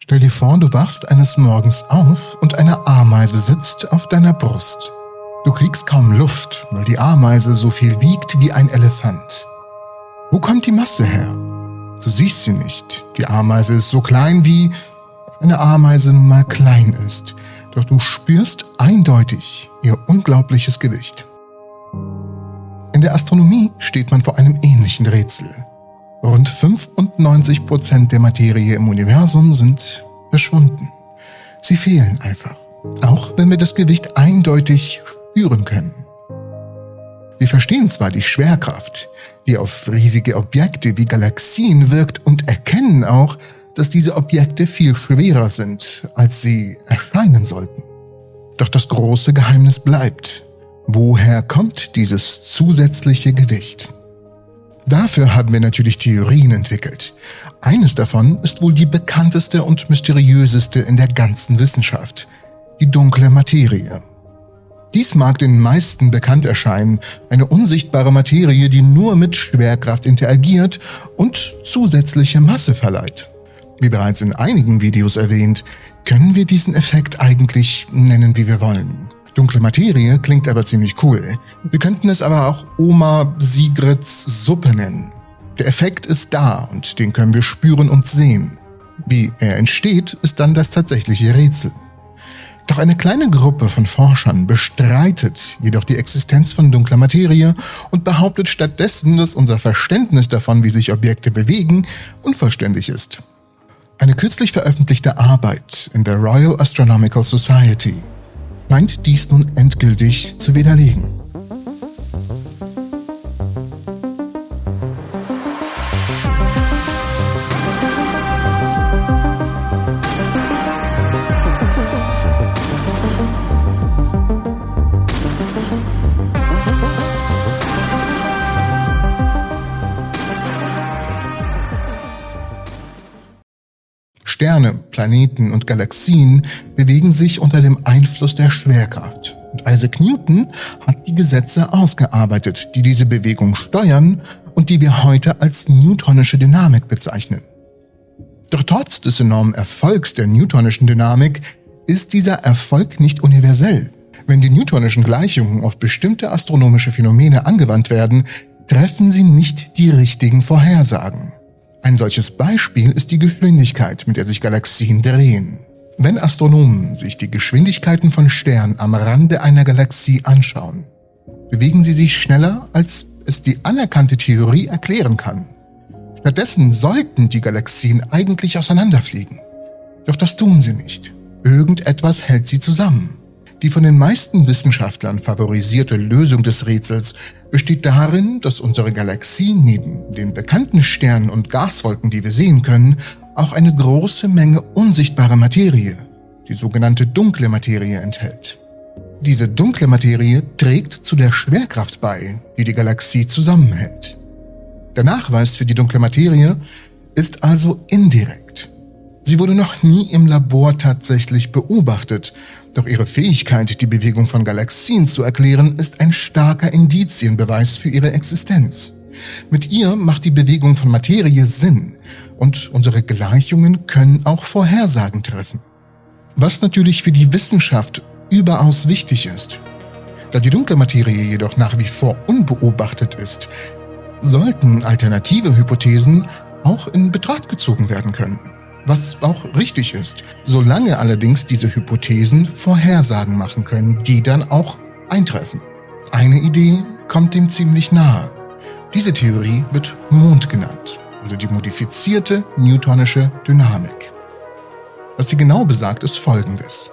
Stell dir vor, du wachst eines Morgens auf und eine Ameise sitzt auf deiner Brust. Du kriegst kaum Luft, weil die Ameise so viel wiegt wie ein Elefant. Wo kommt die Masse her? Du siehst sie nicht. Die Ameise ist so klein, wie eine Ameise nun mal klein ist. Doch du spürst eindeutig ihr unglaubliches Gewicht. In der Astronomie steht man vor einem ähnlichen Rätsel. Rund 95 Prozent der Materie im Universum sind verschwunden. Sie fehlen einfach, auch wenn wir das Gewicht eindeutig spüren können. Wir verstehen zwar die Schwerkraft, die auf riesige Objekte wie Galaxien wirkt und erkennen auch, dass diese Objekte viel schwerer sind, als sie erscheinen sollten. Doch das große Geheimnis bleibt. Woher kommt dieses zusätzliche Gewicht? Dafür haben wir natürlich Theorien entwickelt. Eines davon ist wohl die bekannteste und mysteriöseste in der ganzen Wissenschaft, die dunkle Materie. Dies mag den meisten bekannt erscheinen, eine unsichtbare Materie, die nur mit Schwerkraft interagiert und zusätzliche Masse verleiht. Wie bereits in einigen Videos erwähnt, können wir diesen Effekt eigentlich nennen, wie wir wollen. Dunkle Materie klingt aber ziemlich cool. Wir könnten es aber auch Oma Sigrids Suppe nennen. Der Effekt ist da und den können wir spüren und sehen. Wie er entsteht, ist dann das tatsächliche Rätsel. Doch eine kleine Gruppe von Forschern bestreitet jedoch die Existenz von dunkler Materie und behauptet stattdessen, dass unser Verständnis davon, wie sich Objekte bewegen, unvollständig ist. Eine kürzlich veröffentlichte Arbeit in der Royal Astronomical Society meint dies nun endgültig zu widerlegen. Sterne, Planeten und Galaxien bewegen sich unter dem Einfluss der Schwerkraft. Und Isaac Newton hat die Gesetze ausgearbeitet, die diese Bewegung steuern und die wir heute als newtonische Dynamik bezeichnen. Doch trotz des enormen Erfolgs der newtonischen Dynamik ist dieser Erfolg nicht universell. Wenn die newtonischen Gleichungen auf bestimmte astronomische Phänomene angewandt werden, treffen sie nicht die richtigen Vorhersagen. Ein solches Beispiel ist die Geschwindigkeit, mit der sich Galaxien drehen. Wenn Astronomen sich die Geschwindigkeiten von Sternen am Rande einer Galaxie anschauen, bewegen sie sich schneller, als es die anerkannte Theorie erklären kann. Stattdessen sollten die Galaxien eigentlich auseinanderfliegen. Doch das tun sie nicht. Irgendetwas hält sie zusammen. Die von den meisten Wissenschaftlern favorisierte Lösung des Rätsels besteht darin, dass unsere Galaxie neben den bekannten Sternen und Gaswolken, die wir sehen können, auch eine große Menge unsichtbarer Materie, die sogenannte dunkle Materie, enthält. Diese dunkle Materie trägt zu der Schwerkraft bei, die die Galaxie zusammenhält. Der Nachweis für die dunkle Materie ist also indirekt. Sie wurde noch nie im Labor tatsächlich beobachtet, doch ihre Fähigkeit, die Bewegung von Galaxien zu erklären, ist ein starker Indizienbeweis für ihre Existenz. Mit ihr macht die Bewegung von Materie Sinn und unsere Gleichungen können auch Vorhersagen treffen. Was natürlich für die Wissenschaft überaus wichtig ist. Da die dunkle Materie jedoch nach wie vor unbeobachtet ist, sollten alternative Hypothesen auch in Betracht gezogen werden können was auch richtig ist, solange allerdings diese Hypothesen Vorhersagen machen können, die dann auch eintreffen. Eine Idee kommt dem ziemlich nahe. Diese Theorie wird Mond genannt, also die modifizierte newtonische Dynamik. Was sie genau besagt, ist folgendes.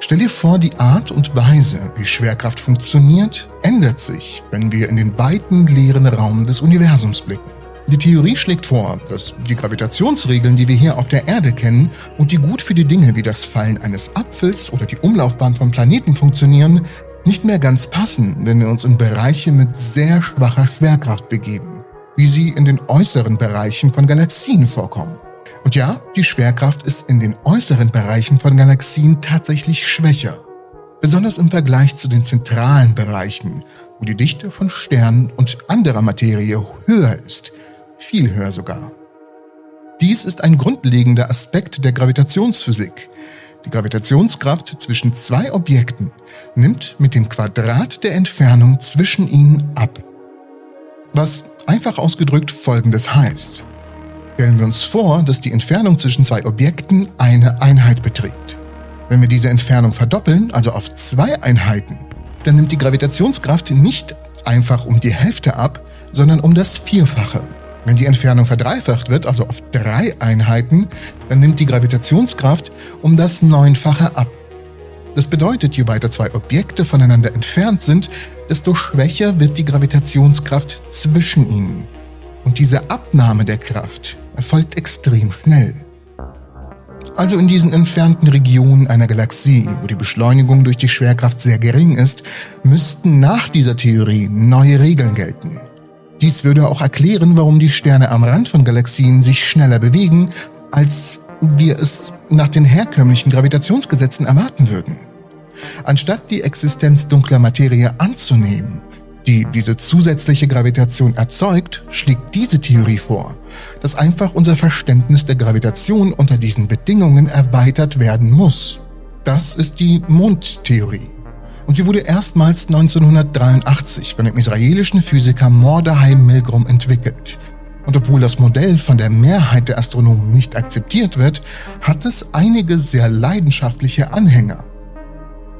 Stell dir vor, die Art und Weise, wie Schwerkraft funktioniert, ändert sich, wenn wir in den weiten leeren Raum des Universums blicken. Die Theorie schlägt vor, dass die Gravitationsregeln, die wir hier auf der Erde kennen und die gut für die Dinge wie das Fallen eines Apfels oder die Umlaufbahn von Planeten funktionieren, nicht mehr ganz passen, wenn wir uns in Bereiche mit sehr schwacher Schwerkraft begeben, wie sie in den äußeren Bereichen von Galaxien vorkommen. Und ja, die Schwerkraft ist in den äußeren Bereichen von Galaxien tatsächlich schwächer, besonders im Vergleich zu den zentralen Bereichen, wo die Dichte von Sternen und anderer Materie höher ist viel höher sogar. Dies ist ein grundlegender Aspekt der Gravitationsphysik. Die Gravitationskraft zwischen zwei Objekten nimmt mit dem Quadrat der Entfernung zwischen ihnen ab. Was einfach ausgedrückt Folgendes heißt. Stellen wir uns vor, dass die Entfernung zwischen zwei Objekten eine Einheit beträgt. Wenn wir diese Entfernung verdoppeln, also auf zwei Einheiten, dann nimmt die Gravitationskraft nicht einfach um die Hälfte ab, sondern um das Vierfache. Wenn die Entfernung verdreifacht wird, also auf drei Einheiten, dann nimmt die Gravitationskraft um das Neunfache ab. Das bedeutet, je weiter zwei Objekte voneinander entfernt sind, desto schwächer wird die Gravitationskraft zwischen ihnen. Und diese Abnahme der Kraft erfolgt extrem schnell. Also in diesen entfernten Regionen einer Galaxie, wo die Beschleunigung durch die Schwerkraft sehr gering ist, müssten nach dieser Theorie neue Regeln gelten. Dies würde auch erklären, warum die Sterne am Rand von Galaxien sich schneller bewegen, als wir es nach den herkömmlichen Gravitationsgesetzen erwarten würden. Anstatt die Existenz dunkler Materie anzunehmen, die diese zusätzliche Gravitation erzeugt, schlägt diese Theorie vor, dass einfach unser Verständnis der Gravitation unter diesen Bedingungen erweitert werden muss. Das ist die Mondtheorie. Und sie wurde erstmals 1983 von dem israelischen Physiker Mordechai Milgrom entwickelt. Und obwohl das Modell von der Mehrheit der Astronomen nicht akzeptiert wird, hat es einige sehr leidenschaftliche Anhänger.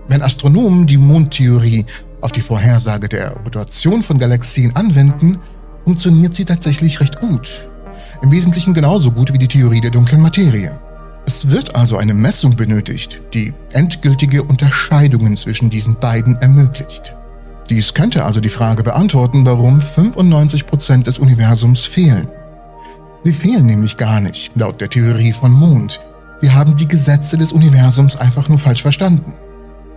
Wenn Astronomen die Mondtheorie auf die Vorhersage der Rotation von Galaxien anwenden, funktioniert sie tatsächlich recht gut. Im Wesentlichen genauso gut wie die Theorie der dunklen Materie. Es wird also eine Messung benötigt, die endgültige Unterscheidungen zwischen diesen beiden ermöglicht. Dies könnte also die Frage beantworten, warum 95% des Universums fehlen. Sie fehlen nämlich gar nicht, laut der Theorie von Mond. Wir haben die Gesetze des Universums einfach nur falsch verstanden.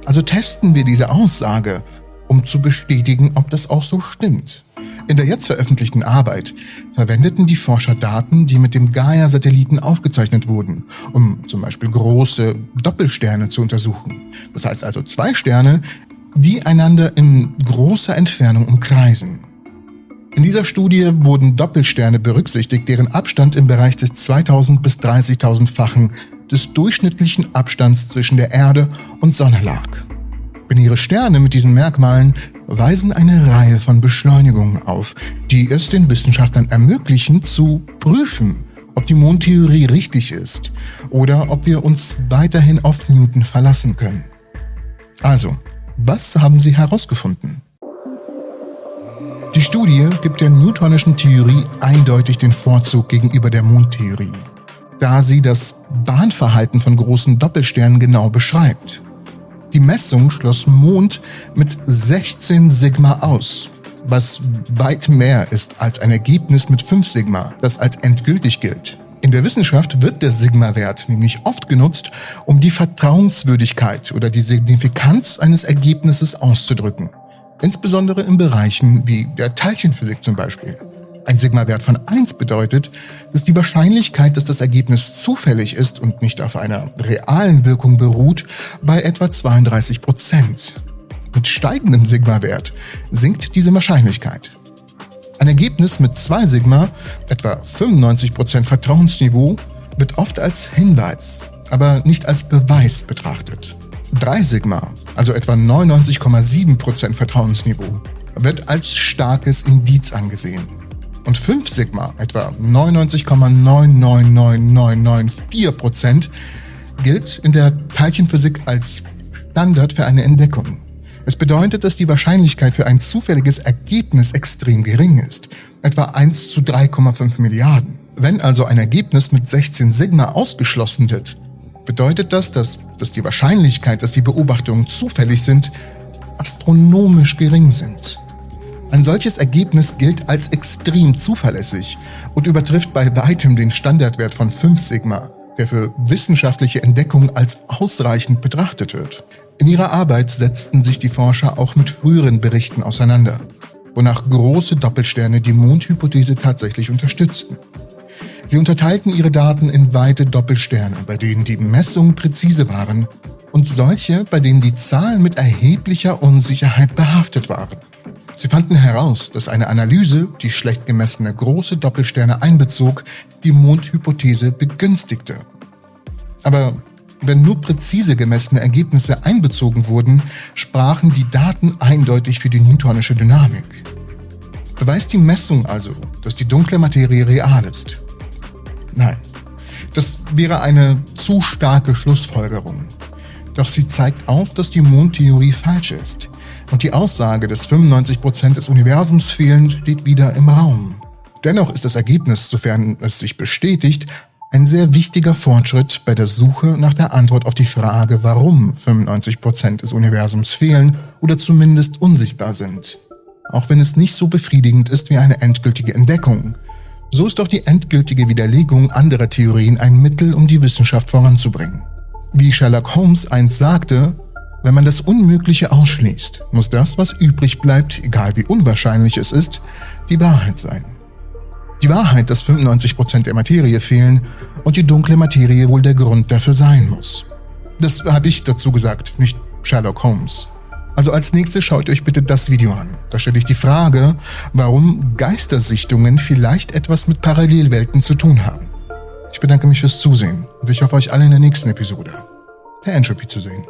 Also testen wir diese Aussage um zu bestätigen, ob das auch so stimmt. In der jetzt veröffentlichten Arbeit verwendeten die Forscher Daten, die mit dem Gaia-Satelliten aufgezeichnet wurden, um zum Beispiel große Doppelsterne zu untersuchen. Das heißt also zwei Sterne, die einander in großer Entfernung umkreisen. In dieser Studie wurden Doppelsterne berücksichtigt, deren Abstand im Bereich des 2000 bis 30.000-fachen des durchschnittlichen Abstands zwischen der Erde und Sonne lag. Binäre Sterne mit diesen Merkmalen weisen eine Reihe von Beschleunigungen auf, die es den Wissenschaftlern ermöglichen zu prüfen, ob die Mondtheorie richtig ist oder ob wir uns weiterhin auf Newton verlassen können. Also, was haben sie herausgefunden? Die Studie gibt der newtonischen Theorie eindeutig den Vorzug gegenüber der Mondtheorie, da sie das Bahnverhalten von großen Doppelsternen genau beschreibt. Die Messung schloss Mond mit 16 Sigma aus, was weit mehr ist als ein Ergebnis mit 5 Sigma, das als endgültig gilt. In der Wissenschaft wird der Sigma-Wert nämlich oft genutzt, um die Vertrauenswürdigkeit oder die Signifikanz eines Ergebnisses auszudrücken. Insbesondere in Bereichen wie der Teilchenphysik zum Beispiel. Ein Sigma-Wert von 1 bedeutet, dass die Wahrscheinlichkeit, dass das Ergebnis zufällig ist und nicht auf einer realen Wirkung beruht, bei etwa 32 Prozent. Mit steigendem Sigma-Wert sinkt diese Wahrscheinlichkeit. Ein Ergebnis mit 2 Sigma, etwa 95 Prozent Vertrauensniveau, wird oft als Hinweis, aber nicht als Beweis betrachtet. 3 Sigma, also etwa 99,7 Prozent Vertrauensniveau, wird als starkes Indiz angesehen und 5 Sigma, etwa 99,999994%, gilt in der Teilchenphysik als Standard für eine Entdeckung. Es bedeutet, dass die Wahrscheinlichkeit für ein zufälliges Ergebnis extrem gering ist, etwa 1 zu 3,5 Milliarden. Wenn also ein Ergebnis mit 16 Sigma ausgeschlossen wird, bedeutet das, dass, dass die Wahrscheinlichkeit, dass die Beobachtungen zufällig sind, astronomisch gering sind. Ein solches Ergebnis gilt als extrem zuverlässig und übertrifft bei weitem den Standardwert von 5 Sigma, der für wissenschaftliche Entdeckungen als ausreichend betrachtet wird. In ihrer Arbeit setzten sich die Forscher auch mit früheren Berichten auseinander, wonach große Doppelsterne die Mondhypothese tatsächlich unterstützten. Sie unterteilten ihre Daten in weite Doppelsterne, bei denen die Messungen präzise waren, und solche, bei denen die Zahlen mit erheblicher Unsicherheit behaftet waren. Sie fanden heraus, dass eine Analyse, die schlecht gemessene große Doppelsterne einbezog, die Mondhypothese begünstigte. Aber wenn nur präzise gemessene Ergebnisse einbezogen wurden, sprachen die Daten eindeutig für die newtonische Dynamik. Beweist die Messung also, dass die dunkle Materie real ist? Nein, das wäre eine zu starke Schlussfolgerung. Doch sie zeigt auf, dass die Mondtheorie falsch ist. Und die Aussage, dass 95% des Universums fehlen, steht wieder im Raum. Dennoch ist das Ergebnis, sofern es sich bestätigt, ein sehr wichtiger Fortschritt bei der Suche nach der Antwort auf die Frage, warum 95% des Universums fehlen oder zumindest unsichtbar sind. Auch wenn es nicht so befriedigend ist wie eine endgültige Entdeckung. So ist auch die endgültige Widerlegung anderer Theorien ein Mittel, um die Wissenschaft voranzubringen. Wie Sherlock Holmes einst sagte, wenn man das Unmögliche ausschließt, muss das, was übrig bleibt, egal wie unwahrscheinlich es ist, die Wahrheit sein. Die Wahrheit, dass 95% der Materie fehlen und die dunkle Materie wohl der Grund dafür sein muss. Das habe ich dazu gesagt, nicht Sherlock Holmes. Also als nächstes schaut euch bitte das Video an. Da stelle ich die Frage, warum Geistersichtungen vielleicht etwas mit Parallelwelten zu tun haben. Ich bedanke mich fürs Zusehen und ich hoffe euch alle in der nächsten Episode der Entropy zu sehen.